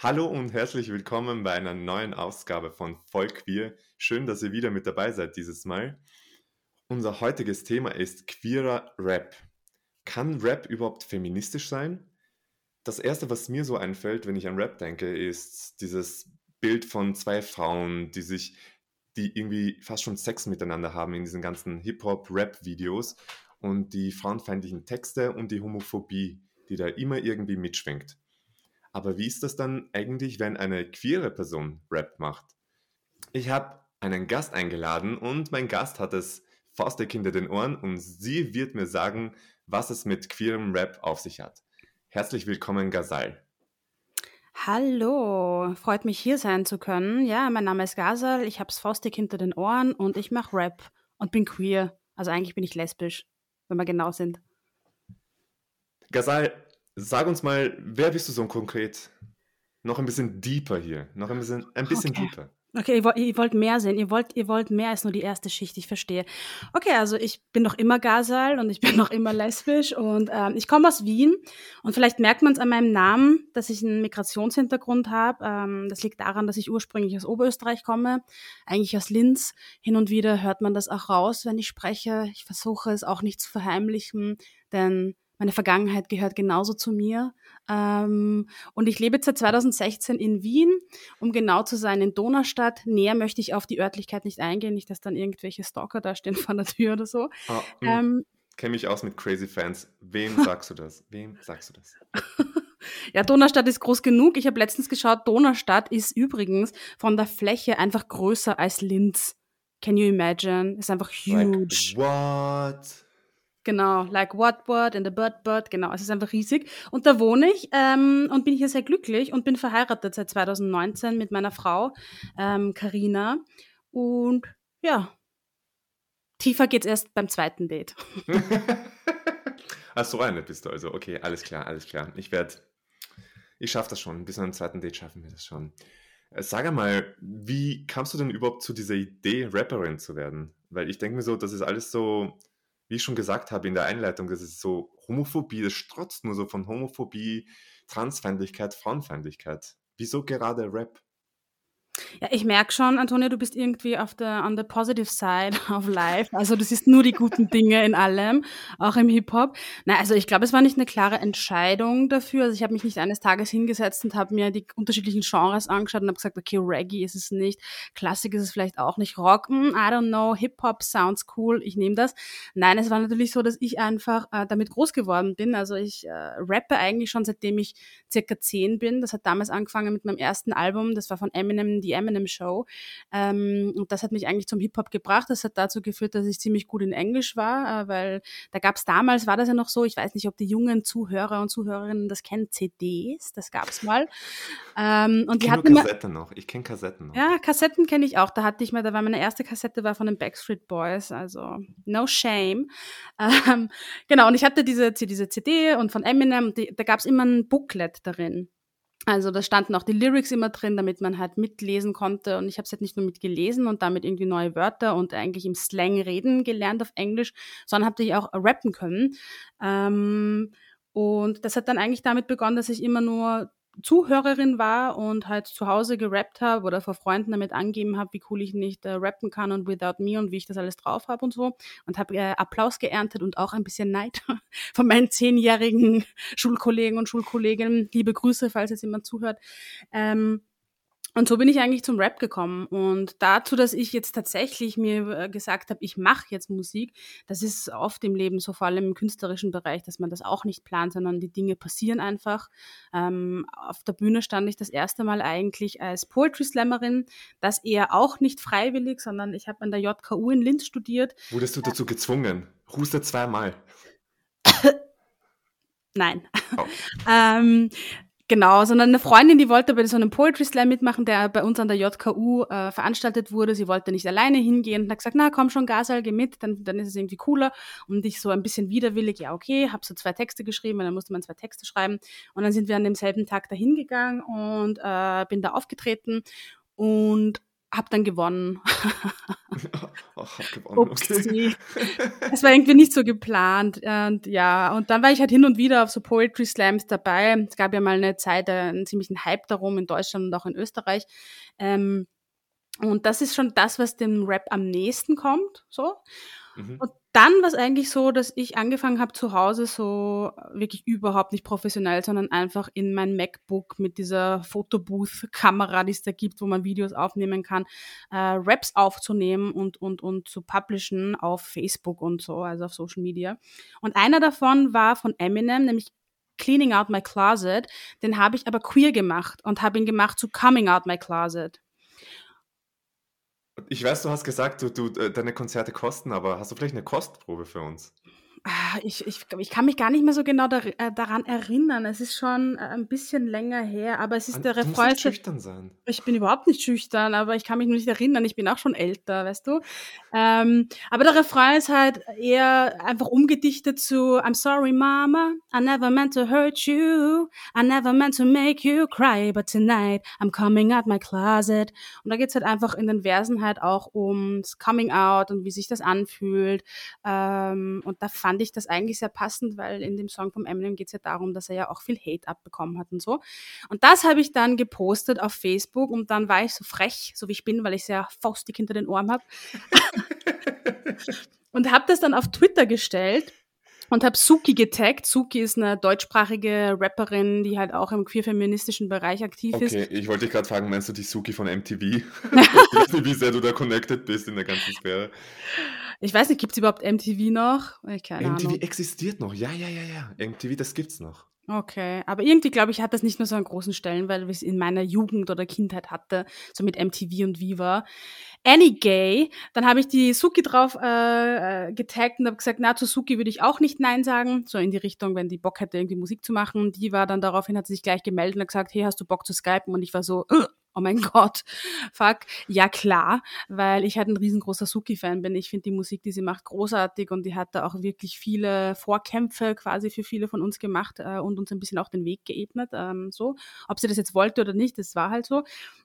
Hallo und herzlich willkommen bei einer neuen Ausgabe von Vollqueer. Schön, dass ihr wieder mit dabei seid dieses Mal. Unser heutiges Thema ist queerer Rap. Kann Rap überhaupt feministisch sein? Das erste, was mir so einfällt, wenn ich an Rap denke, ist dieses Bild von zwei Frauen, die sich, die irgendwie fast schon Sex miteinander haben in diesen ganzen Hip-Hop-Rap-Videos und die frauenfeindlichen Texte und die Homophobie, die da immer irgendwie mitschwingt. Aber wie ist das dann eigentlich, wenn eine queere Person Rap macht? Ich habe einen Gast eingeladen und mein Gast hat es faustig hinter den Ohren und sie wird mir sagen, was es mit queerem Rap auf sich hat. Herzlich willkommen, Gazal. Hallo, freut mich hier sein zu können. Ja, mein Name ist Gazal, ich habe faustig hinter den Ohren und ich mache Rap und bin queer. Also eigentlich bin ich lesbisch, wenn wir genau sind. Gazal, sag uns mal, wer bist du so konkret? Noch ein bisschen deeper hier, noch ein bisschen, ein bisschen okay. deeper. Okay, ihr, ihr, wollt mehr sehen. Ihr wollt, ihr wollt mehr als nur die erste Schicht. Ich verstehe. Okay, also ich bin noch immer Gasal und ich bin noch immer lesbisch und ähm, ich komme aus Wien und vielleicht merkt man es an meinem Namen, dass ich einen Migrationshintergrund habe. Ähm, das liegt daran, dass ich ursprünglich aus Oberösterreich komme, eigentlich aus Linz. Hin und wieder hört man das auch raus, wenn ich spreche. Ich versuche es auch nicht zu verheimlichen, denn meine Vergangenheit gehört genauso zu mir. Ähm, und ich lebe seit 2016 in Wien, um genau zu sein, in Donaustadt. Näher möchte ich auf die Örtlichkeit nicht eingehen, nicht, dass dann irgendwelche Stalker da stehen vor der Tür oder so. Oh, ähm, Kenne mich aus mit Crazy Fans. Wem sagst du das? Wem sagst du das? Ja, Donaustadt ist groß genug. Ich habe letztens geschaut, Donaustadt ist übrigens von der Fläche einfach größer als Linz. Can you imagine? Ist einfach huge. Like what? Genau, like what what in the bird bird, genau, es ist einfach riesig. Und da wohne ich ähm, und bin hier sehr glücklich und bin verheiratet seit 2019 mit meiner Frau Karina. Ähm, und ja, tiefer geht's erst beim zweiten Date. Ach so eine bist du also. Okay, alles klar, alles klar. Ich werde, ich schaffe das schon. Bis zum zweiten Date schaffen wir das schon. Äh, sag einmal, wie kamst du denn überhaupt zu dieser Idee, Rapperin zu werden? Weil ich denke mir so, das ist alles so wie ich schon gesagt habe in der Einleitung, das ist so Homophobie, das strotzt nur so von Homophobie, Transfeindlichkeit, Frauenfeindlichkeit. Wieso gerade Rap? Ja, ich merke schon, Antonia, du bist irgendwie auf der on the positive side of life. Also du siehst nur die guten Dinge in allem, auch im Hip-Hop. Na, also ich glaube, es war nicht eine klare Entscheidung dafür. Also ich habe mich nicht eines Tages hingesetzt und habe mir die unterschiedlichen Genres angeschaut und habe gesagt, okay, Reggae ist es nicht, Klassik ist es vielleicht auch nicht, Rock, mm, I don't know, Hip-Hop sounds cool, ich nehme das. Nein, es war natürlich so, dass ich einfach äh, damit groß geworden bin. Also ich äh, rappe eigentlich schon seitdem ich circa zehn bin. Das hat damals angefangen mit meinem ersten Album, das war von Eminem, die Eminem Show. Ähm, und das hat mich eigentlich zum Hip-Hop gebracht. Das hat dazu geführt, dass ich ziemlich gut in Englisch war, äh, weil da gab es damals, war das ja noch so, ich weiß nicht, ob die jungen Zuhörer und Zuhörerinnen das kennen, CDs, das gab es mal. Ähm, und ich kenne Kassetten noch. Ich kenne Kassetten noch. Ja, Kassetten kenne ich auch. Da hatte ich mal, da war meine erste Kassette war von den Backstreet Boys, also no shame. Ähm, genau, und ich hatte diese, diese CD und von Eminem, die, da gab es immer ein Booklet darin. Also da standen auch die Lyrics immer drin, damit man halt mitlesen konnte. Und ich habe es halt nicht nur mitgelesen und damit irgendwie neue Wörter und eigentlich im Slang reden gelernt auf Englisch, sondern habe ich auch rappen können. Ähm, und das hat dann eigentlich damit begonnen, dass ich immer nur Zuhörerin war und halt zu Hause gerappt habe oder vor Freunden damit angeben habe, wie cool ich nicht äh, rappen kann und Without Me und wie ich das alles drauf habe und so. Und habe äh, Applaus geerntet und auch ein bisschen Neid von meinen zehnjährigen Schulkollegen und Schulkolleginnen. Liebe Grüße, falls jetzt jemand zuhört. Ähm, und so bin ich eigentlich zum Rap gekommen. Und dazu, dass ich jetzt tatsächlich mir äh, gesagt habe, ich mache jetzt Musik, das ist oft im Leben so, vor allem im künstlerischen Bereich, dass man das auch nicht plant, sondern die Dinge passieren einfach. Ähm, auf der Bühne stand ich das erste Mal eigentlich als Poetry Slammerin, das eher auch nicht freiwillig, sondern ich habe an der JKU in Linz studiert. Wurdest du dazu gezwungen? Huste zweimal. Nein. Oh. ähm, Genau, sondern eine Freundin, die wollte bei so einem Poetry Slam mitmachen, der bei uns an der JKU äh, veranstaltet wurde. Sie wollte nicht alleine hingehen und hat gesagt, na komm schon, Gasal, geh mit, dann, dann ist es irgendwie cooler. Und ich so ein bisschen widerwillig, ja okay, habe so zwei Texte geschrieben, und dann musste man zwei Texte schreiben. Und dann sind wir an demselben Tag dahin gegangen und äh, bin da aufgetreten. Und habe dann gewonnen. Ach, hab gewonnen, okay. Es war irgendwie nicht so geplant. Und ja, und dann war ich halt hin und wieder auf so Poetry Slams dabei. Es gab ja mal eine Zeit, äh, einen ziemlichen Hype darum in Deutschland und auch in Österreich. Ähm, und das ist schon das, was dem Rap am nächsten kommt, so. Mhm. Und dann war es eigentlich so, dass ich angefangen habe zu Hause so wirklich überhaupt nicht professionell, sondern einfach in mein MacBook mit dieser Fotobooth-Kamera, die es da gibt, wo man Videos aufnehmen kann, äh, Raps aufzunehmen und, und, und zu publishen auf Facebook und so, also auf Social Media. Und einer davon war von Eminem, nämlich Cleaning Out My Closet. Den habe ich aber queer gemacht und habe ihn gemacht zu Coming Out My Closet. Ich weiß, du hast gesagt, du, du, äh, deine Konzerte kosten, aber hast du vielleicht eine Kostprobe für uns? Ah, ich, ich, ich kann mich gar nicht mehr so genau da, äh, daran erinnern. Es ist schon äh, ein bisschen länger her, aber es ist der Du musst nicht schüchtern sein. Ich bin überhaupt nicht schüchtern, aber ich kann mich nur nicht erinnern. Ich bin auch schon älter, weißt du. Ähm, aber der Refrain ist halt eher einfach umgedichtet zu I'm sorry, Mama, I never meant to hurt you, I never meant to make you cry, but tonight I'm coming out my closet. Und da geht's halt einfach in den Versen halt auch ums Coming Out und wie sich das anfühlt. Ähm, und da fand ich das eigentlich sehr passend, weil in dem Song vom Eminem geht es ja darum, dass er ja auch viel Hate abbekommen hat und so. Und das habe ich dann gepostet auf Facebook und dann war ich so frech, so wie ich bin, weil ich sehr faustig hinter den Ohren habe. und habe das dann auf Twitter gestellt und habe Suki getaggt. Suki ist eine deutschsprachige Rapperin, die halt auch im queer-feministischen Bereich aktiv okay, ist. Okay, ich wollte dich gerade fragen, meinst du die Suki von MTV? wie sehr du da connected bist in der ganzen Sphäre. Ich weiß nicht, gibt es überhaupt MTV noch? Keine MTV Ahnung. existiert noch, ja, ja, ja, ja. MTV, das gibt's noch. Okay, aber irgendwie glaube ich, hat das nicht mehr so einen großen Stellen, weil es in meiner Jugend oder Kindheit hatte, so mit MTV und Viva. Any Gay, dann habe ich die Suki drauf äh, äh, getaggt und habe gesagt, na, zu Suki würde ich auch nicht Nein sagen, so in die Richtung, wenn die Bock hätte, irgendwie Musik zu machen. Die war dann daraufhin, hat sie sich gleich gemeldet und hat gesagt, hey, hast du Bock zu skypen? Und ich war so, uh, oh mein Gott, fuck, ja klar, weil ich halt ein riesengroßer Suki-Fan bin. Ich finde die Musik, die sie macht, großartig und die hat da auch wirklich viele Vorkämpfe quasi für viele von uns gemacht äh, und uns ein bisschen auch den Weg geebnet. Ähm, so, ob sie das jetzt wollte oder nicht, das war halt so.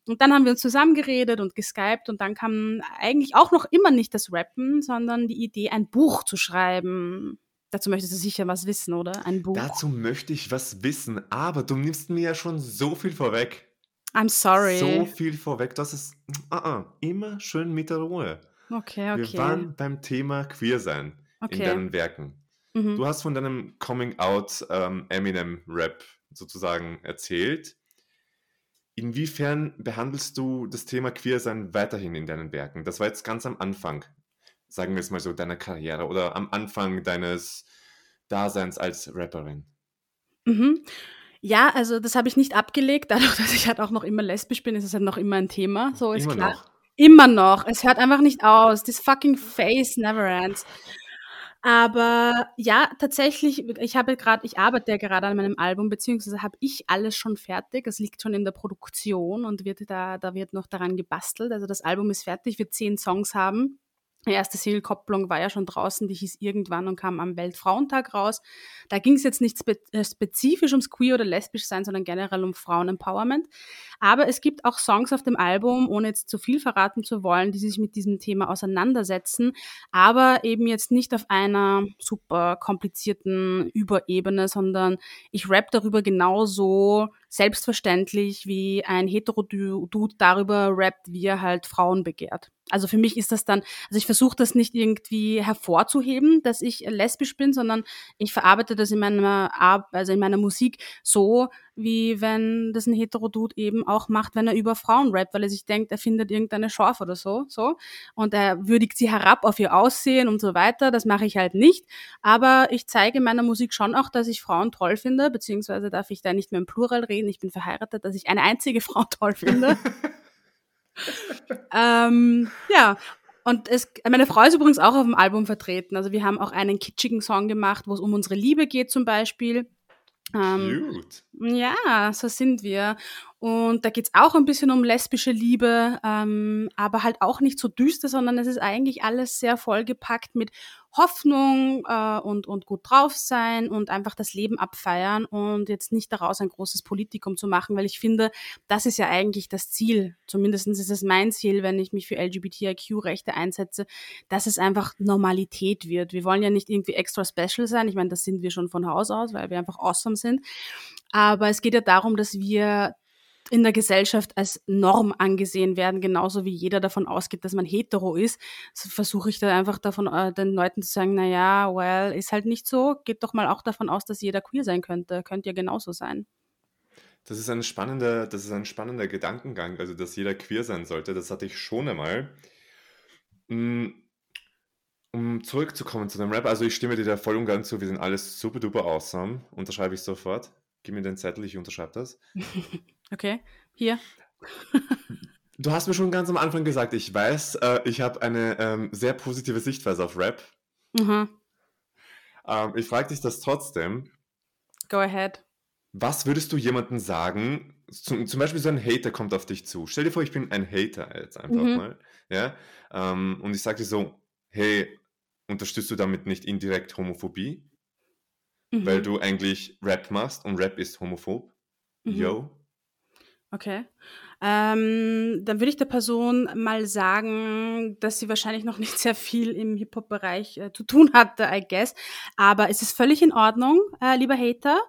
Und dann haben wir uns zusammengeredet und geskypt und dann kam eigentlich auch noch immer nicht das Rappen, sondern die Idee, ein Buch zu schreiben. Dazu möchtest du sicher was wissen, oder? Ein Buch. Dazu möchte ich was wissen, aber du nimmst mir ja schon so viel vorweg. I'm sorry. So viel vorweg, das ist uh -uh, immer schön mit der Ruhe. Okay, okay. Wir waren beim Thema Queer sein okay. in deinen Werken. Mhm. Du hast von deinem Coming Out ähm, Eminem Rap sozusagen erzählt. Inwiefern behandelst du das Thema Queer sein weiterhin in deinen Werken? Das war jetzt ganz am Anfang, sagen wir es mal so, deiner Karriere oder am Anfang deines Daseins als Rapperin. Mhm. Ja, also das habe ich nicht abgelegt. Dadurch, dass ich halt auch noch immer lesbisch bin, ist es halt noch immer ein Thema. So ist immer klar. Noch. Immer noch. Es hört einfach nicht aus. This fucking face never ends. Aber ja, tatsächlich, ich habe gerade, ich arbeite ja gerade an meinem Album, beziehungsweise habe ich alles schon fertig. Es liegt schon in der Produktion und wird da, da wird noch daran gebastelt. Also das Album ist fertig, wird zehn Songs haben. Erste Single-Kopplung war ja schon draußen, die hieß irgendwann und kam am Weltfrauentag raus. Da ging es jetzt nicht spe äh, spezifisch ums Queer oder lesbisch sein, sondern generell um Frauen-Empowerment. Aber es gibt auch Songs auf dem Album, ohne jetzt zu viel verraten zu wollen, die sich mit diesem Thema auseinandersetzen, aber eben jetzt nicht auf einer super komplizierten Überebene, sondern ich rap darüber genauso selbstverständlich wie ein Hetero-Dude darüber rappt, wie er halt Frauen begehrt. Also für mich ist das dann, also ich versuche das nicht irgendwie hervorzuheben, dass ich lesbisch bin, sondern ich verarbeite das in meiner also in meiner Musik so, wie wenn das ein Hetero-Dude eben auch macht, wenn er über Frauen rappt, weil er sich denkt, er findet irgendeine Schorf oder so, so. Und er würdigt sie herab auf ihr Aussehen und so weiter. Das mache ich halt nicht. Aber ich zeige in meiner Musik schon auch, dass ich Frauen toll finde, beziehungsweise darf ich da nicht mehr im Plural reden. Ich bin verheiratet, dass ich eine einzige Frau toll finde. ähm, ja, und es, meine Frau ist übrigens auch auf dem Album vertreten. Also wir haben auch einen kitschigen Song gemacht, wo es um unsere Liebe geht zum Beispiel. Ähm, Cute. Ja, so sind wir. Und da geht's auch ein bisschen um lesbische Liebe, ähm, aber halt auch nicht so düster, sondern es ist eigentlich alles sehr vollgepackt mit Hoffnung äh, und, und gut drauf sein und einfach das Leben abfeiern und jetzt nicht daraus ein großes Politikum zu machen, weil ich finde, das ist ja eigentlich das Ziel. Zumindest ist es mein Ziel, wenn ich mich für LGBTIQ-Rechte einsetze, dass es einfach Normalität wird. Wir wollen ja nicht irgendwie extra special sein. Ich meine, das sind wir schon von Haus aus, weil wir einfach awesome sind. Aber es geht ja darum, dass wir in der Gesellschaft als Norm angesehen werden, genauso wie jeder davon ausgeht, dass man hetero ist, so versuche ich da einfach davon äh, den Leuten zu sagen, na ja, well, ist halt nicht so, geht doch mal auch davon aus, dass jeder queer sein könnte, könnte ja genauso sein. Das ist, eine spannende, das ist ein spannender Gedankengang, also dass jeder queer sein sollte, das hatte ich schon einmal. Hm, um zurückzukommen zu dem Rap, also ich stimme dir da voll und ganz zu, wir sind alles super duper awesome, unterschreibe ich sofort. Gib mir den Zettel, ich unterschreibe das. Okay, hier. Du hast mir schon ganz am Anfang gesagt, ich weiß, äh, ich habe eine ähm, sehr positive Sichtweise auf Rap. Mhm. Ähm, ich frage dich das trotzdem. Go ahead. Was würdest du jemandem sagen? Zum, zum, Beispiel so ein Hater kommt auf dich zu. Stell dir vor, ich bin ein Hater jetzt einfach mhm. mal. Ja? Ähm, und ich sage dir so, hey, unterstützt du damit nicht indirekt Homophobie? Mhm. Weil du eigentlich Rap machst und Rap ist homophob. Mhm. Yo. Okay. Ähm, dann würde ich der Person mal sagen, dass sie wahrscheinlich noch nicht sehr viel im Hip-Hop-Bereich äh, zu tun hatte, I guess. Aber es ist völlig in Ordnung, äh, lieber Hater.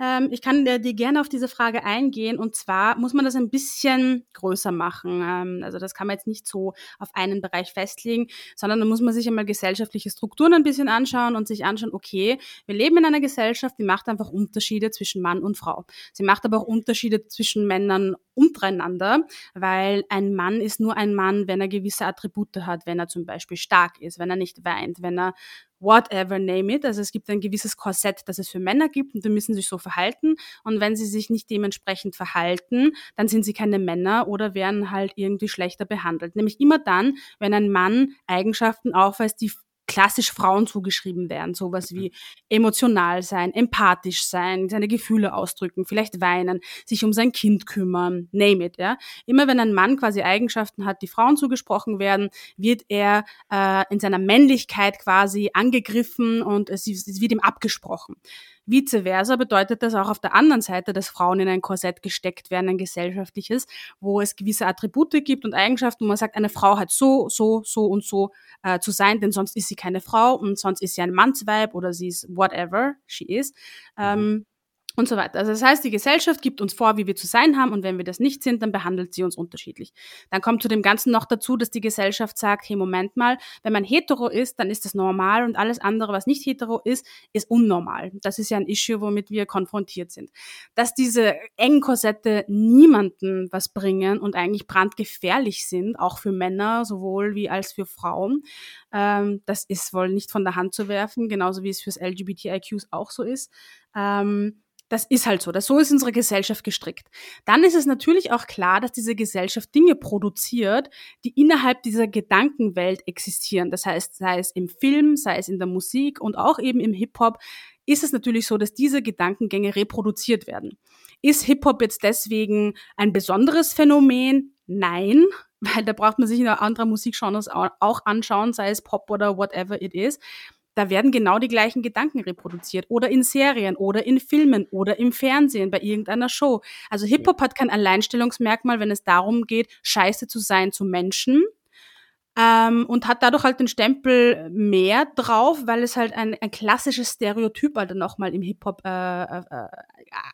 Ähm, ich kann dir, dir, gerne auf diese Frage eingehen. Und zwar muss man das ein bisschen größer machen. Ähm, also das kann man jetzt nicht so auf einen Bereich festlegen, sondern da muss man sich einmal gesellschaftliche Strukturen ein bisschen anschauen und sich anschauen, okay, wir leben in einer Gesellschaft, die macht einfach Unterschiede zwischen Mann und Frau. Sie macht aber auch Unterschiede zwischen Männern untereinander, weil ein Mann ist nur ein Mann, wenn er gewisse Attribute hat, wenn er zum Beispiel stark ist, wenn er nicht weint, wenn er whatever, name it. Also es gibt ein gewisses Korsett, das es für Männer gibt und die müssen sich so verhalten. Und wenn sie sich nicht dementsprechend verhalten, dann sind sie keine Männer oder werden halt irgendwie schlechter behandelt. Nämlich immer dann, wenn ein Mann Eigenschaften aufweist, die klassisch Frauen zugeschrieben werden. Sowas wie emotional sein, empathisch sein, seine Gefühle ausdrücken, vielleicht weinen, sich um sein Kind kümmern, name it, ja. Immer wenn ein Mann quasi Eigenschaften hat, die Frauen zugesprochen werden, wird er äh, in seiner Männlichkeit quasi angegriffen und es, es wird ihm abgesprochen. Vice versa bedeutet das auch auf der anderen Seite, dass Frauen in ein Korsett gesteckt werden, ein gesellschaftliches, wo es gewisse Attribute gibt und Eigenschaften, wo man sagt, eine Frau hat so, so, so und so äh, zu sein, denn sonst ist sie keine Frau und sonst ist sie ein Mannsweib oder sie ist whatever she is. Mhm. Ähm, und so weiter. Also das heißt, die Gesellschaft gibt uns vor, wie wir zu sein haben und wenn wir das nicht sind, dann behandelt sie uns unterschiedlich. Dann kommt zu dem Ganzen noch dazu, dass die Gesellschaft sagt, hey, Moment mal, wenn man hetero ist, dann ist das normal und alles andere, was nicht hetero ist, ist unnormal. Das ist ja ein Issue, womit wir konfrontiert sind. Dass diese engen Korsette niemanden was bringen und eigentlich brandgefährlich sind, auch für Männer sowohl wie als für Frauen, ähm, das ist wohl nicht von der Hand zu werfen, genauso wie es fürs LGBTIQs auch so ist. Ähm, das ist halt so. Das, so ist unsere Gesellschaft gestrickt. Dann ist es natürlich auch klar, dass diese Gesellschaft Dinge produziert, die innerhalb dieser Gedankenwelt existieren. Das heißt, sei es im Film, sei es in der Musik und auch eben im Hip-Hop, ist es natürlich so, dass diese Gedankengänge reproduziert werden. Ist Hip-Hop jetzt deswegen ein besonderes Phänomen? Nein, weil da braucht man sich in anderen Musikgenres auch anschauen, sei es Pop oder whatever it is da werden genau die gleichen Gedanken reproduziert. Oder in Serien oder in Filmen oder im Fernsehen bei irgendeiner Show. Also Hip-Hop hat kein Alleinstellungsmerkmal, wenn es darum geht, scheiße zu sein zu Menschen, ähm, und hat dadurch halt den Stempel mehr drauf, weil es halt ein, ein klassisches Stereotyp halt nochmal im Hip-Hop äh, äh,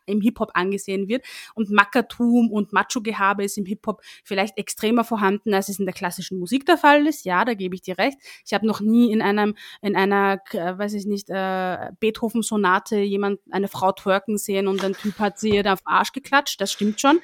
im Hip-Hop angesehen wird. Und Mackertum und Macho-Gehabe ist im Hip-Hop vielleicht extremer vorhanden, als es in der klassischen Musik der Fall ist. Ja, da gebe ich dir recht. Ich habe noch nie in einem, in einer, äh, weiß ich nicht, äh, Beethoven-Sonate jemand, eine Frau twerken sehen und ein Typ hat sie da auf den Arsch geklatscht. Das stimmt schon.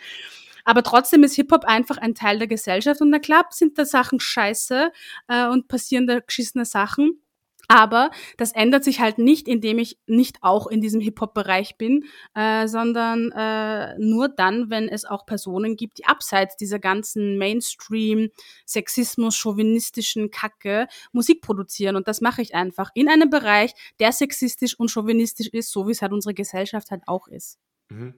Aber trotzdem ist Hip-Hop einfach ein Teil der Gesellschaft und na klar sind da Sachen scheiße äh, und passieren da geschissene Sachen. Aber das ändert sich halt nicht, indem ich nicht auch in diesem Hip-Hop-Bereich bin, äh, sondern äh, nur dann, wenn es auch Personen gibt, die abseits dieser ganzen Mainstream, Sexismus, chauvinistischen Kacke Musik produzieren. Und das mache ich einfach in einem Bereich, der sexistisch und chauvinistisch ist, so wie es halt unsere Gesellschaft halt auch ist. Mhm.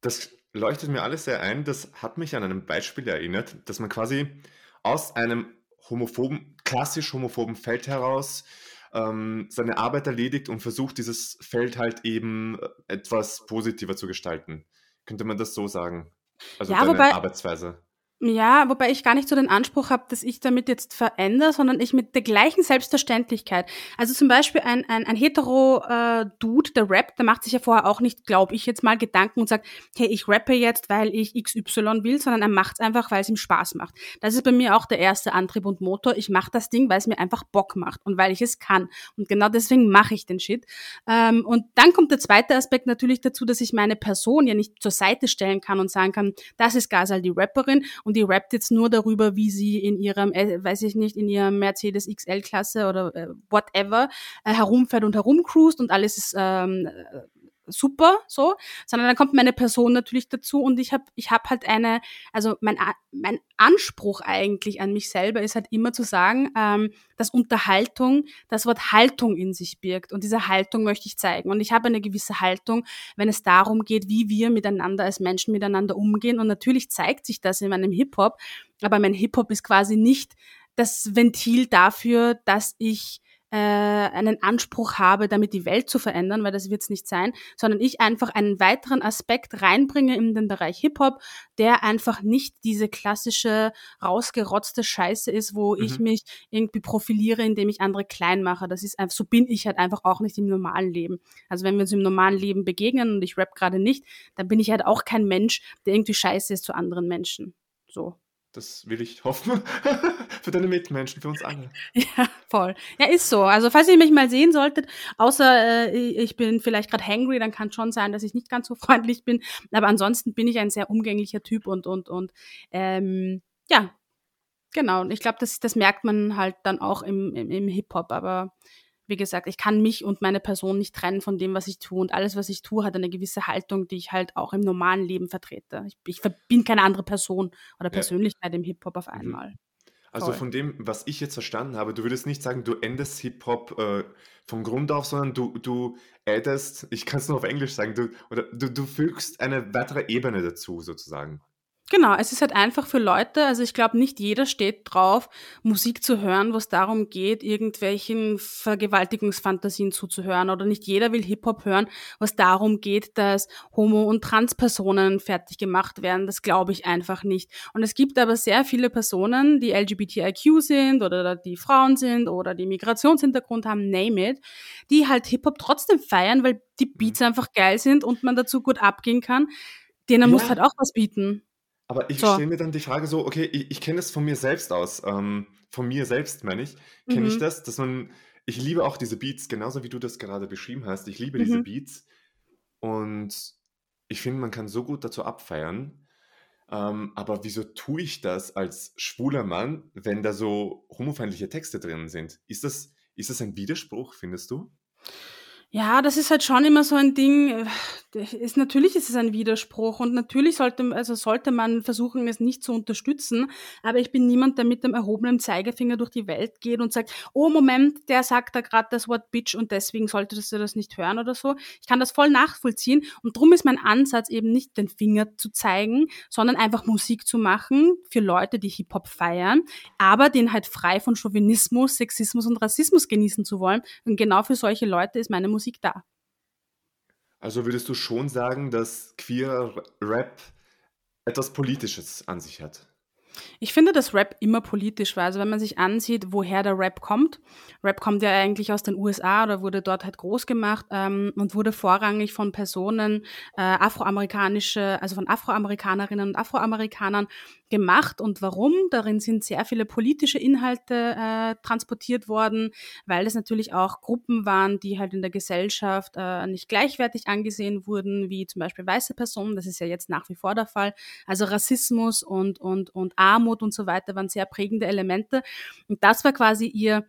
Das leuchtet mir alles sehr ein. Das hat mich an einem Beispiel erinnert, dass man quasi aus einem homophoben, klassisch homophoben Feld heraus ähm, seine Arbeit erledigt und versucht, dieses Feld halt eben äh, etwas positiver zu gestalten. Könnte man das so sagen? Also Ja, deine wobei Arbeitsweise. Ja, wobei ich gar nicht so den Anspruch habe, dass ich damit jetzt verändere, sondern ich mit der gleichen Selbstverständlichkeit. Also zum Beispiel ein, ein, ein hetero-Dude, der rappt, der macht sich ja vorher auch nicht, glaube ich, jetzt mal Gedanken und sagt, hey, ich rappe jetzt, weil ich XY will, sondern er macht es einfach, weil es ihm Spaß macht. Das ist bei mir auch der erste Antrieb und Motor. Ich mache das Ding, weil es mir einfach Bock macht und weil ich es kann. Und genau deswegen mache ich den Shit. Ähm, und dann kommt der zweite Aspekt natürlich dazu, dass ich meine Person ja nicht zur Seite stellen kann und sagen kann, das ist Gazal, die Rapperin und die rappt jetzt nur darüber, wie sie in ihrem, äh, weiß ich nicht, in ihrem Mercedes XL-Klasse oder äh, whatever äh, herumfährt und herumcruist und alles ist ähm, äh, super so, sondern dann kommt meine Person natürlich dazu und ich habe ich hab halt eine, also mein, mein Anspruch eigentlich an mich selber ist halt immer zu sagen, ähm, dass Unterhaltung das Wort Haltung in sich birgt und diese Haltung möchte ich zeigen. Und ich habe eine gewisse Haltung, wenn es darum geht, wie wir miteinander als Menschen miteinander umgehen. Und natürlich zeigt sich das in meinem Hip-Hop, aber mein Hip-Hop ist quasi nicht das Ventil dafür, dass ich äh, einen Anspruch habe, damit die Welt zu verändern, weil das wird es nicht sein, sondern ich einfach einen weiteren Aspekt reinbringe in den Bereich Hip-Hop, der einfach nicht diese klassische rausgerotzte Scheiße ist, wo ich Mhm. mich irgendwie profiliere, indem ich andere klein mache. Das ist einfach, so bin ich halt einfach auch nicht im normalen Leben. Also wenn wir uns im normalen Leben begegnen und ich rap gerade nicht, dann bin ich halt auch kein Mensch, der irgendwie scheiße ist zu anderen Menschen. So. Das will ich hoffen. für deine Mitmenschen, für uns alle. Ja, voll. Ja, ist so. Also falls ihr mich mal sehen solltet, außer äh, ich bin vielleicht gerade hangry, dann kann schon sein, dass ich nicht ganz so freundlich bin. Aber ansonsten bin ich ein sehr umgänglicher Typ und und und ähm, ja, genau. Und ich glaube, das, das merkt man halt dann auch im, im, im Hip-Hop. Aber wie gesagt, ich kann mich und meine Person nicht trennen von dem, was ich tue. Und alles, was ich tue, hat eine gewisse Haltung, die ich halt auch im normalen Leben vertrete. Ich, ich bin keine andere Person oder Ja. Persönlichkeit im Hip-Hop auf Mhm. einmal. Also Voll. von dem, was ich jetzt verstanden habe, du würdest nicht sagen, du endest Hip-Hop äh, von Grund auf, sondern du, du addest, ich kann es nur auf Englisch sagen, du, oder du, du fügst eine weitere Ebene dazu, sozusagen. Genau, es ist halt einfach für Leute, also ich glaube, nicht jeder steht drauf, Musik zu hören, was darum geht, irgendwelchen Vergewaltigungsfantasien zuzuhören. Oder nicht jeder will Hip-Hop hören, was darum geht, dass Homo- und Transpersonen fertig gemacht werden. Das glaube ich einfach nicht. Und es gibt aber sehr viele Personen, die LGBTIQ sind oder die Frauen sind oder die Migrationshintergrund haben, name it, die halt Hip-Hop trotzdem feiern, weil die Beats einfach geil sind und man dazu gut abgehen kann. Denen muss Ja. halt auch was bieten. Aber ich So. stelle mir dann die Frage so, okay, ich, ich kenne es von mir selbst aus, ähm, von mir selbst meine ich, kenne ich Mhm. das, dass man, ich liebe auch diese Beats, genauso wie du das gerade beschrieben hast, ich liebe diese Mhm. Beats und ich finde, man kann so gut dazu abfeiern, ähm, aber wieso tue ich das als schwuler Mann, wenn da so homofeindliche Texte drin sind? Ist das, ist das ein Widerspruch, findest du? Ja, das ist halt schon immer so ein Ding. äh, Ist, natürlich ist es ein Widerspruch und natürlich sollte, also sollte man versuchen, es nicht zu unterstützen. Aber ich bin niemand, der mit dem erhobenen Zeigefinger durch die Welt geht und sagt, oh Moment, der sagt da gerade das Wort Bitch und deswegen solltest du das nicht hören oder so. Ich kann das voll nachvollziehen und drum ist mein Ansatz eben nicht den Finger zu zeigen, sondern einfach Musik zu machen für Leute, die Hip-Hop feiern, aber den halt frei von Chauvinismus, Sexismus und Rassismus genießen zu wollen. Und genau für solche Leute ist meine Musik da. Also würdest du schon sagen, dass queer Rap etwas Politisches an sich hat? Ich finde, dass Rap immer politisch war. Also wenn man sich ansieht, woher der Rap kommt. Rap kommt ja eigentlich aus den USA oder wurde dort halt groß gemacht ähm, und wurde vorrangig von Personen, äh, afroamerikanische, also von Afroamerikanerinnen und Afroamerikanern gemacht. Und warum? Darin sind sehr viele politische Inhalte äh, transportiert worden, weil es natürlich auch Gruppen waren, die halt in der Gesellschaft äh, nicht gleichwertig angesehen wurden, wie zum Beispiel weiße Personen. Das ist ja jetzt nach wie vor der Fall. Also Rassismus und, und, und Armut und so weiter waren sehr prägende Elemente. Und das war quasi ihr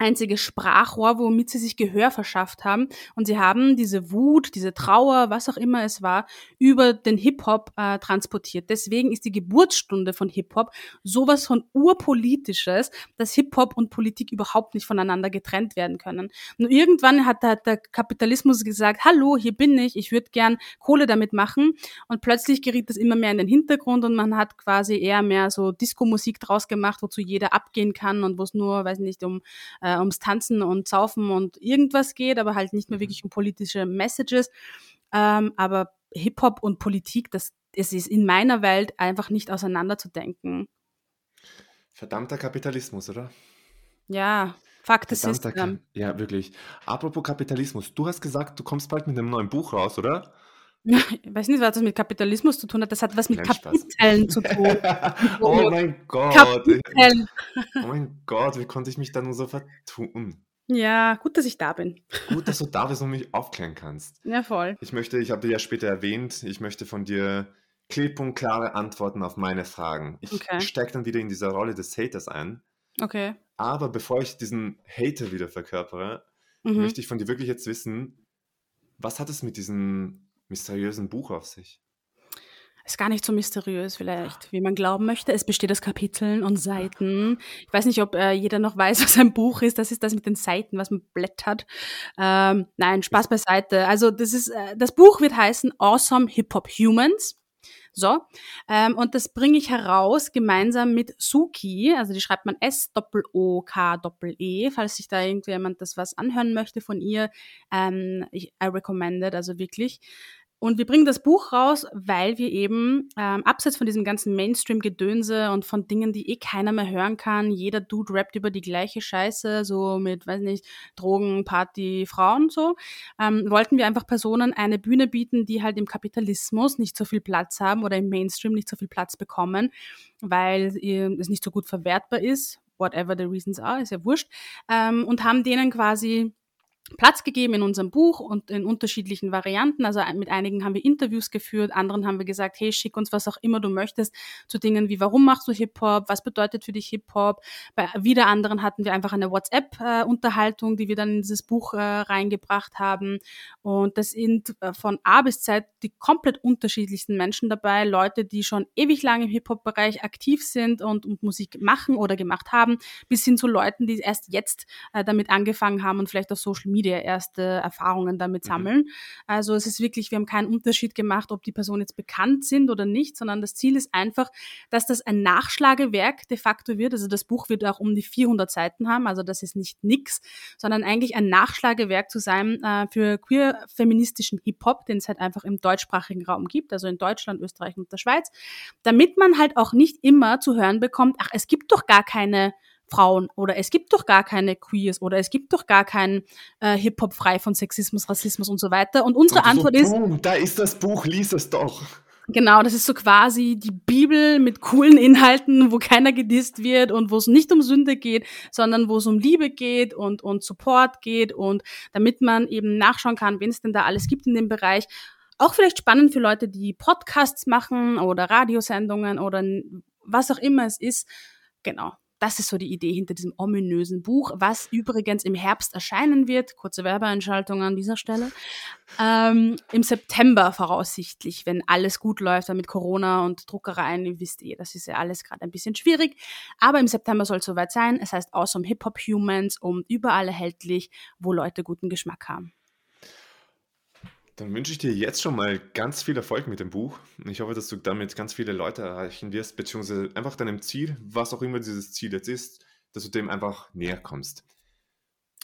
einzige Sprachrohr, womit sie sich Gehör verschafft haben. Und sie haben diese Wut, diese Trauer, was auch immer es war, über den Hip-Hop äh, transportiert. Deswegen ist die Geburtsstunde von Hip-Hop sowas von urpolitisches, dass Hip-Hop und Politik überhaupt nicht voneinander getrennt werden können. Nur irgendwann hat, hat der Kapitalismus gesagt, hallo, hier bin ich, ich würde gern Kohle damit machen. Und plötzlich geriet das immer mehr in den Hintergrund und man hat quasi eher mehr so Disco-Musik draus gemacht, wozu jeder abgehen kann und wo es nur, weiß nicht, um äh, äh, ums Tanzen und Saufen und irgendwas geht, aber halt nicht mehr mhm. wirklich um politische Messages. Ähm, aber Hip-Hop und Politik, das, es ist in meiner Welt einfach nicht auseinanderzudenken. Verdammter Kapitalismus, oder? Ja, Fakt ist System. Ja, wirklich. Apropos Kapitalismus, du hast gesagt, du kommst bald mit einem neuen Buch raus, oder? Ich weiß nicht, was das mit Kapitalismus zu tun hat. Das hat was mit Kein Kapitellen zu tun. oh mein Gott. Kapitel. Oh mein Gott, wie konnte ich mich da nur so vertun? Ja, gut, dass ich da bin. Gut, dass du da bist und mich aufklären kannst. Ja, voll. Ich möchte, ich habe dir ja später erwähnt, ich möchte von dir klipp und klare Antworten auf meine Fragen. Ich okay. steige dann wieder in dieser Rolle des Haters ein. Okay. Aber bevor ich diesen Hater wieder verkörpere, mhm. möchte ich von dir wirklich jetzt wissen, was hat es mit diesem mysteriösen Buch auf sich? Ist gar nicht so mysteriös vielleicht, wie man glauben möchte. Es besteht aus Kapiteln und Seiten. Ich weiß nicht, ob äh, jeder noch weiß, was ein Buch ist. Das ist das mit den Seiten, was man blättert. Ähm, nein, Spaß beiseite. Also das ist, äh, das Buch wird heißen Awesome Hip Hop Humans. So, ähm, und das bringe ich heraus gemeinsam mit Suki, also die schreibt man S-O-K-E, falls sich da irgendjemand das was anhören möchte von ihr. Ähm, ich, I recommend it, also wirklich. Und wir bringen das Buch raus, weil wir eben ähm, abseits von diesem ganzen Mainstream-Gedönse und von Dingen, die eh keiner mehr hören kann, jeder Dude rappt über die gleiche Scheiße, so mit, weiß nicht, Drogen, Party, Frauen so, ähm, wollten wir einfach Personen eine Bühne bieten, die halt im Kapitalismus nicht so viel Platz haben oder im Mainstream nicht so viel Platz bekommen, weil äh, es nicht so gut verwertbar ist, whatever the reasons are, ist ja wurscht, ähm, und haben denen quasi Platz gegeben in unserem Buch und in unterschiedlichen Varianten. Also mit einigen haben wir Interviews geführt, anderen haben wir gesagt, hey, schick uns was auch immer du möchtest zu Dingen wie, warum machst du Hip-Hop, was bedeutet für dich Hip-Hop. Bei wieder anderen hatten wir einfach eine WhatsApp-Unterhaltung, die wir dann in dieses Buch äh, reingebracht haben. Und das sind äh, von A bis Z die komplett unterschiedlichsten Menschen dabei. Leute, die schon ewig lang im Hip-Hop-Bereich aktiv sind und, und, Musik machen oder gemacht haben, bis hin zu Leuten, die erst jetzt äh, damit angefangen haben und vielleicht auf Social Media Media erste Erfahrungen damit mhm. sammeln. Mhm. Also es ist wirklich, wir haben keinen Unterschied gemacht, ob die Personen jetzt bekannt sind oder nicht, sondern das Ziel ist einfach, dass das ein Nachschlagewerk de facto wird. Also das Buch wird auch um die 400 Seiten haben, also das ist nicht nix, sondern eigentlich ein Nachschlagewerk zu sein äh, für queer-feministischen Hip-Hop, den es halt einfach im deutschsprachigen Raum gibt, also in Deutschland, Österreich und der Schweiz, damit man halt auch nicht immer zu hören bekommt, ach, es gibt doch gar keine Frauen oder es gibt doch gar keine Queers oder es gibt doch gar keinen äh, Hip-Hop frei von Sexismus, Rassismus und so weiter. Und unsere und Antwort so, ist. Da ist das Buch, lies es doch. Genau, das ist so quasi die Bibel mit coolen Inhalten, wo keiner gedisst wird und wo es nicht um Sünde geht, sondern wo es um Liebe geht und, und Support geht und damit man eben nachschauen kann, wen es denn da alles gibt in dem Bereich. Auch vielleicht spannend für Leute, die Podcasts machen oder Radiosendungen oder was auch immer es ist. Genau. Das ist so die Idee hinter diesem ominösen Buch, was übrigens im Herbst erscheinen wird. Kurze Werbeeinschaltung an dieser Stelle. Ähm, Im September voraussichtlich, wenn alles gut läuft, mit Corona und Druckereien, ihr wisst eh, das ist ja alles gerade ein bisschen schwierig. Aber im September soll es soweit sein. Es heißt Awesome Hip Hop Humans und überall erhältlich, wo Leute guten Geschmack haben. Dann wünsche ich dir jetzt schon mal ganz viel Erfolg mit dem Buch. Ich hoffe, dass du damit ganz viele Leute erreichen wirst, beziehungsweise einfach deinem Ziel, was auch immer dieses Ziel jetzt ist, dass du dem einfach näher kommst.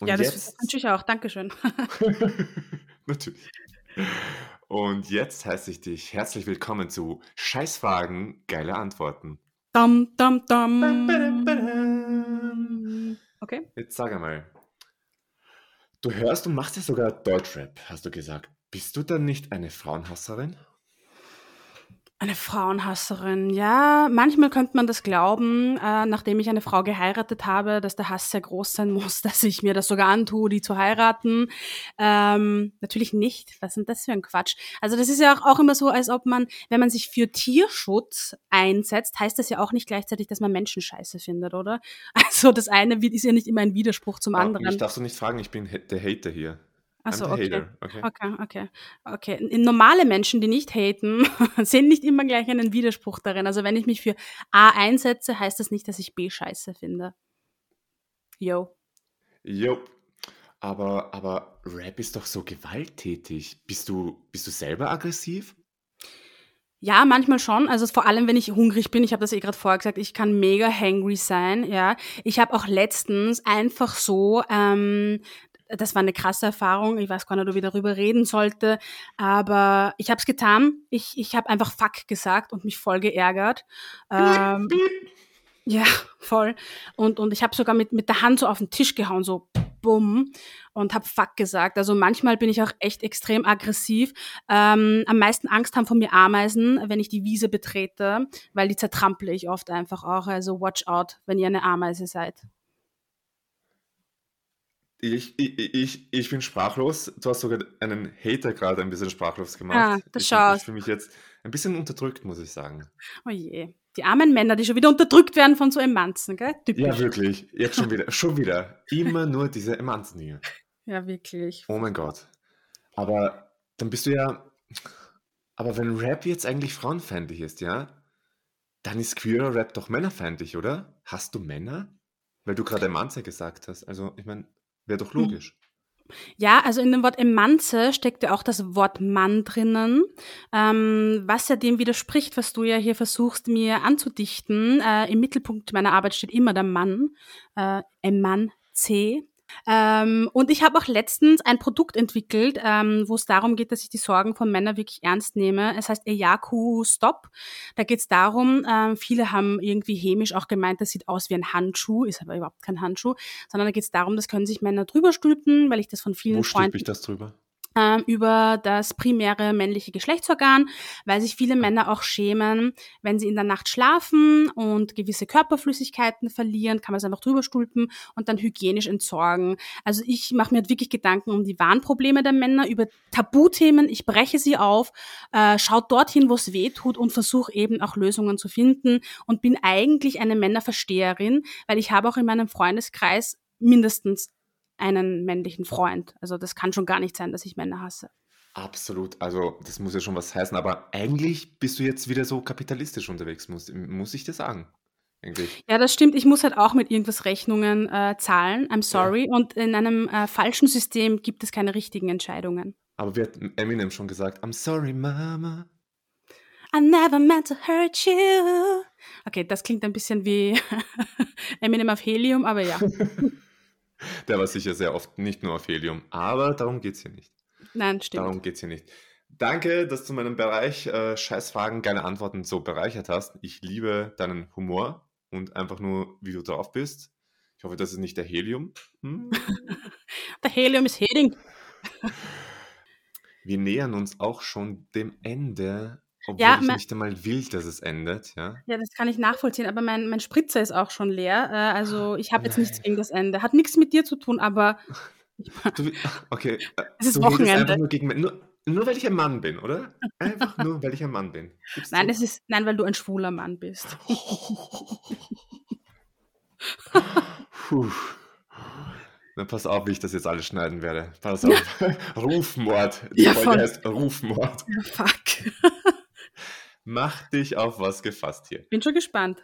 Und ja, das jetzt... wünsche ich auch. Dankeschön. Natürlich. Und jetzt heiße ich dich herzlich willkommen zu Scheißfragen, geile Antworten. Dum, dum, dum. Okay. Jetzt sag einmal. Du hörst und machst ja sogar Deutschrap, hast du gesagt. Bist du dann nicht eine Frauenhasserin? Eine Frauenhasserin, ja, manchmal könnte man das glauben, äh, nachdem ich eine Frau geheiratet habe, dass der Hass sehr groß sein muss, dass ich mir das sogar antue, die zu heiraten. Ähm, natürlich nicht. Was denn das für ein Quatsch? Also das ist ja auch, auch immer so, als ob man, wenn man sich für Tierschutz einsetzt, heißt das ja auch nicht gleichzeitig, dass man Menschen scheiße findet, oder? Also das eine ist ja nicht immer ein Widerspruch zum anderen. Ich darf so nicht fragen, ich bin der Hater hier. Achso, okay. okay. Okay, okay. Okay. Normale Menschen, die nicht haten, sehen nicht immer gleich einen Widerspruch darin. Also wenn ich mich für A einsetze, heißt das nicht, dass ich B scheiße finde. Yo. Yo. Aber, aber Rap ist doch so gewalttätig. Bist du, bist du selber aggressiv? Ja, manchmal schon. Also vor allem, wenn ich hungrig bin. Ich habe das eh gerade vorher gesagt. Ich kann mega hangry sein. Ja, ich habe auch letztens einfach so ähm, das war eine krasse Erfahrung. Ich weiß gar nicht, ob ich darüber reden sollte, aber ich habe es getan. Ich, ich habe einfach Fuck gesagt und mich voll geärgert. Ähm, ja, voll. Und, und ich habe sogar mit, mit der Hand so auf den Tisch gehauen, so bumm, und habe Fuck gesagt. Also manchmal bin ich auch echt extrem aggressiv. Ähm, am meisten Angst haben von mir Ameisen, wenn ich die Wiese betrete, weil die zertrample ich oft einfach auch. Also watch out, wenn ihr eine Ameise seid. Ich, ich, ich, ich bin sprachlos. Du hast sogar einen Hater gerade ein bisschen sprachlos gemacht. Ah, das ich, schaut. Ich fühle mich jetzt ein bisschen unterdrückt, muss ich sagen. Oh je. Die armen Männer, die schon wieder unterdrückt werden von so Emanzen, gell? Typisch. Ja, wirklich. Jetzt schon wieder. schon wieder. Immer nur diese Emanzen hier. Ja, wirklich. Oh mein Gott. Aber dann bist du ja. Aber wenn Rap jetzt eigentlich frauenfeindlich ist, ja, dann ist queerer Rap doch männerfeindlich, oder? Hast du Männer? Weil du gerade Emanze gesagt hast. Also, ich meine, Wäre doch hm. logisch. Ja, also in dem Wort Emanze steckt ja auch das Wort Mann drinnen, ähm, was ja dem widerspricht, was du ja hier versuchst mir anzudichten. Äh, Im Mittelpunkt meiner Arbeit steht immer der Mann, äh, C. Ähm, und ich habe auch letztens ein Produkt entwickelt, ähm, wo es darum geht, dass ich die Sorgen von Männern wirklich ernst nehme. Es heißt Ejaku Stop. Da geht es darum, ähm, viele haben irgendwie hämisch auch gemeint, das sieht aus wie ein Handschuh, ist aber überhaupt kein Handschuh, sondern da geht es darum, das können sich Männer drüber stülpen, weil ich das von vielen wo Freunden... Wo ich das drüber? Ähm, über das primäre männliche Geschlechtsorgan, weil sich viele Männer auch schämen, wenn sie in der Nacht schlafen und gewisse Körperflüssigkeiten verlieren, kann man es einfach drüber stulpen und dann hygienisch entsorgen. Also ich mache mir halt wirklich Gedanken um die Warnprobleme der Männer, über Tabuthemen, ich breche sie auf, äh, schaut dorthin, wo es weh tut und versuche eben auch Lösungen zu finden und bin eigentlich eine Männerversteherin, weil ich habe auch in meinem Freundeskreis mindestens einen männlichen Freund. Also das kann schon gar nicht sein, dass ich Männer hasse. Absolut, also das muss ja schon was heißen, aber eigentlich bist du jetzt wieder so kapitalistisch unterwegs, muss, muss ich dir sagen. Eigentlich. Ja, das stimmt. Ich muss halt auch mit irgendwas Rechnungen äh, zahlen. I'm sorry. Ja. Und in einem äh, falschen System gibt es keine richtigen Entscheidungen. Aber wie hat Eminem schon gesagt? I'm sorry, Mama. I never meant to hurt you. Okay, das klingt ein bisschen wie Eminem auf Helium, aber ja. Der war sicher sehr oft nicht nur auf Helium, aber darum geht es hier nicht. Nein, stimmt. Darum geht es hier nicht. Danke, dass du meinen Bereich äh, Scheißfragen, geile Antworten so bereichert hast. Ich liebe deinen Humor und einfach nur, wie du drauf bist. Ich hoffe, das ist nicht der Helium. Hm? der Helium ist Heding. Wir nähern uns auch schon dem Ende obwohl ja, ich nicht einmal will, dass es endet, ja. Ja, das kann ich nachvollziehen, aber mein, mein Spritzer ist auch schon leer. Äh, also ich habe jetzt nichts gegen das Ende. Hat nichts mit dir zu tun, aber. Du, okay. Äh, es ist Wochenende. Nur, gegen, nur, nur, weil ich ein Mann bin, oder? Einfach nur, weil ich ein Mann bin. Gibt's nein, es ist, nein, weil du ein schwuler Mann bist. Puh. Na, pass auf, wie ich das jetzt alles schneiden werde. Pass auf. Rufmord. Die ja, Folge heißt Rufmord. Ja, fuck. Mach dich auf was gefasst hier. Bin schon gespannt.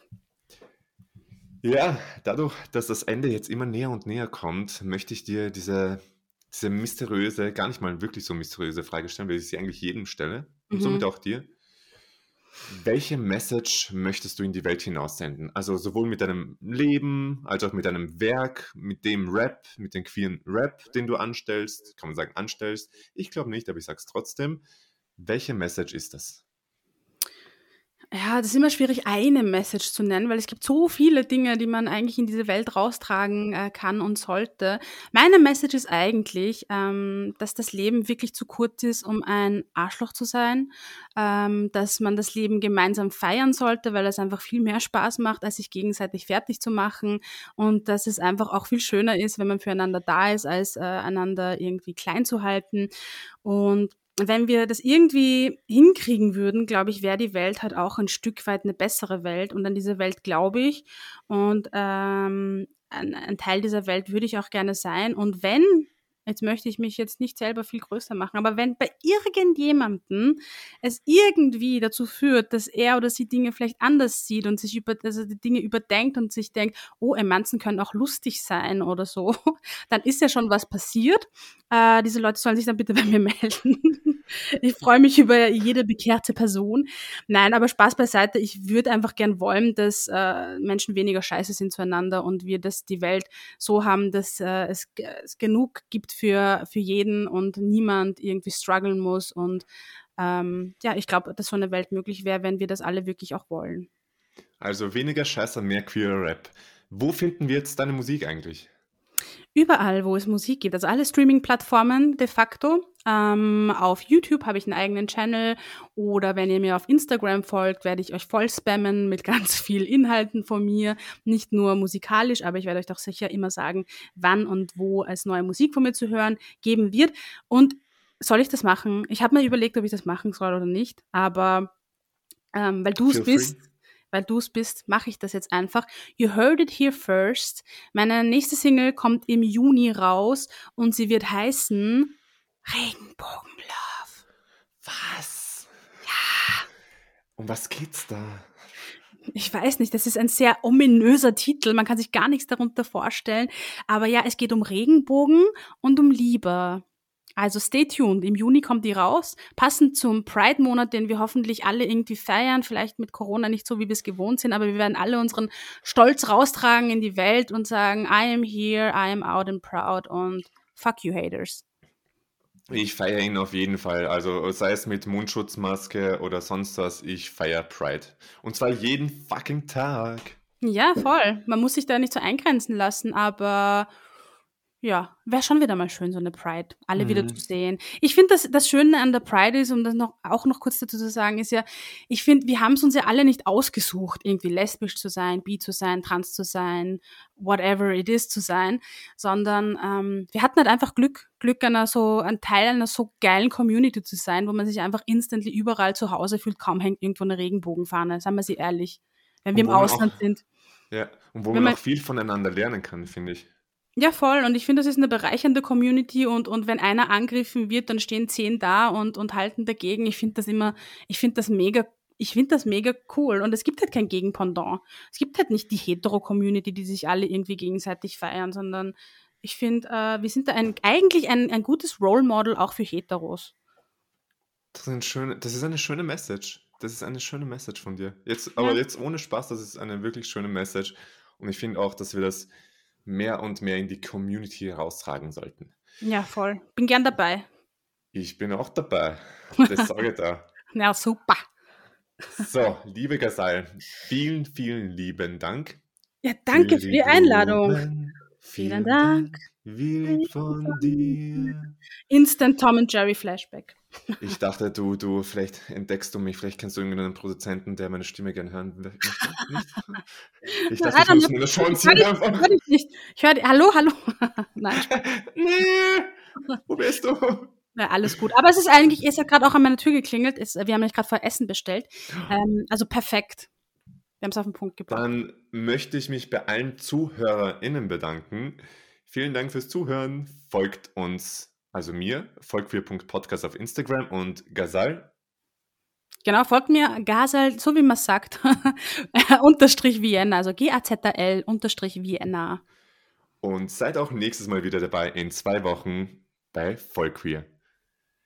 Ja, dadurch, dass das Ende jetzt immer näher und näher kommt, möchte ich dir diese, diese mysteriöse, gar nicht mal wirklich so mysteriöse Frage stellen, weil ich sie eigentlich jedem stelle und mhm. somit auch dir. Welche Message möchtest du in die Welt hinaussenden? Also sowohl mit deinem Leben als auch mit deinem Werk, mit dem Rap, mit dem queeren Rap, den du anstellst, kann man sagen anstellst. Ich glaube nicht, aber ich sage es trotzdem. Welche Message ist das? Ja, das ist immer schwierig, eine Message zu nennen, weil es gibt so viele Dinge, die man eigentlich in diese Welt raustragen äh, kann und sollte. Meine Message ist eigentlich, ähm, dass das Leben wirklich zu kurz ist, um ein Arschloch zu sein, ähm, dass man das Leben gemeinsam feiern sollte, weil es einfach viel mehr Spaß macht, als sich gegenseitig fertig zu machen und dass es einfach auch viel schöner ist, wenn man füreinander da ist, als äh, einander irgendwie klein zu halten. Und wenn wir das irgendwie hinkriegen würden, glaube ich, wäre die Welt halt auch ein Stück weit eine bessere Welt. Und an diese Welt glaube ich. Und ähm, ein, ein Teil dieser Welt würde ich auch gerne sein. Und wenn jetzt möchte ich mich jetzt nicht selber viel größer machen, aber wenn bei irgendjemandem es irgendwie dazu führt, dass er oder sie Dinge vielleicht anders sieht und sich über, also die Dinge überdenkt und sich denkt, oh, Emanzen können auch lustig sein oder so, dann ist ja schon was passiert. Äh, diese Leute sollen sich dann bitte bei mir melden. ich freue mich über jede bekehrte Person. Nein, aber Spaß beiseite. Ich würde einfach gern wollen, dass äh, Menschen weniger scheiße sind zueinander und wir das die Welt so haben, dass äh, es, es genug gibt für, für jeden und niemand irgendwie strugglen muss. Und ähm, ja, ich glaube, dass so eine Welt möglich wäre, wenn wir das alle wirklich auch wollen. Also weniger Scheiße, mehr queer Rap. Wo finden wir jetzt deine Musik eigentlich? Überall, wo es Musik gibt, also alle Streaming-Plattformen de facto. Ähm, auf YouTube habe ich einen eigenen Channel oder wenn ihr mir auf Instagram folgt, werde ich euch voll spammen mit ganz viel Inhalten von mir. Nicht nur musikalisch, aber ich werde euch doch sicher immer sagen, wann und wo es neue Musik von mir zu hören geben wird. Und soll ich das machen? Ich habe mir überlegt, ob ich das machen soll oder nicht, aber ähm, weil du es bist. Weil du es bist, mache ich das jetzt einfach. You heard it here first. Meine nächste Single kommt im Juni raus und sie wird heißen Regenbogenlove. Was? Ja. Um was geht's da? Ich weiß nicht, das ist ein sehr ominöser Titel. Man kann sich gar nichts darunter vorstellen. Aber ja, es geht um Regenbogen und um Liebe. Also stay tuned. Im Juni kommt die raus. Passend zum Pride-Monat, den wir hoffentlich alle irgendwie feiern. Vielleicht mit Corona nicht so, wie wir es gewohnt sind, aber wir werden alle unseren Stolz raustragen in die Welt und sagen, I am here, I am out and proud und fuck you haters. Ich feiere ihn auf jeden Fall. Also sei es mit Mundschutzmaske oder sonst was, ich feiere Pride. Und zwar jeden fucking Tag. Ja, voll. Man muss sich da nicht so eingrenzen lassen, aber ja, wäre schon wieder mal schön, so eine Pride, alle mhm. wieder zu sehen. Ich finde, das, das Schöne an der Pride ist, um das noch, auch noch kurz dazu zu sagen, ist ja, ich finde, wir haben es uns ja alle nicht ausgesucht, irgendwie lesbisch zu sein, bi zu sein, trans zu sein, whatever it is zu sein, sondern ähm, wir hatten halt einfach Glück, Glück einer so, ein Teil einer so geilen Community zu sein, wo man sich einfach instantly überall zu Hause fühlt, kaum hängt irgendwo eine Regenbogenfahne, seien wir sie ehrlich, wenn wir im Ausland auch, sind. Ja, und wo man, man auch viel voneinander lernen kann, finde ich. Ja, voll. Und ich finde, das ist eine bereichernde Community und, und wenn einer angegriffen wird, dann stehen zehn da und, und halten dagegen. Ich finde das immer, ich finde das mega, ich finde das mega cool. Und es gibt halt kein Gegenpendant. Es gibt halt nicht die Hetero-Community, die sich alle irgendwie gegenseitig feiern, sondern ich finde, äh, wir sind da ein, eigentlich ein, ein gutes Role Model auch für Heteros. Das ist, ein schöne, das ist eine schöne Message. Das ist eine schöne Message von dir. Jetzt, aber ja. jetzt ohne Spaß, das ist eine wirklich schöne Message. Und ich finde auch, dass wir das mehr und mehr in die Community raustragen sollten. Ja, voll. Bin gern dabei. Ich bin auch dabei. Das sage ich da. Na super. So, liebe Gasal, vielen, vielen lieben Dank. Ja, danke für die Einladung. Vielen Dank. Wie von dir. Instant Tom und Jerry Flashback. Ich dachte, du, du, vielleicht entdeckst du mich, vielleicht kennst du irgendeinen Produzenten, der meine Stimme gerne hören möchte. Ich dachte, Nein, ich muss mir das schon ziehen. Ich, einfach. Hör dich nicht. Ich höre Hallo, hallo. Nein. nee. Wo bist du? Ja, alles gut. Aber es ist eigentlich, es hat gerade auch an meiner Tür geklingelt. Es, wir haben nämlich gerade vor Essen bestellt. Ähm, also perfekt. Wir haben es auf den Punkt gebracht. Dann möchte ich mich bei allen ZuhörerInnen bedanken. Vielen Dank fürs Zuhören. Folgt uns also mir, folgt4.podcast auf Instagram und Gazal. Genau, folgt mir Gazal, so wie man sagt, unterstrich Vienna, also G-A-Z-A-L unterstrich Vienna. Und seid auch nächstes Mal wieder dabei in zwei Wochen bei Vollqueer.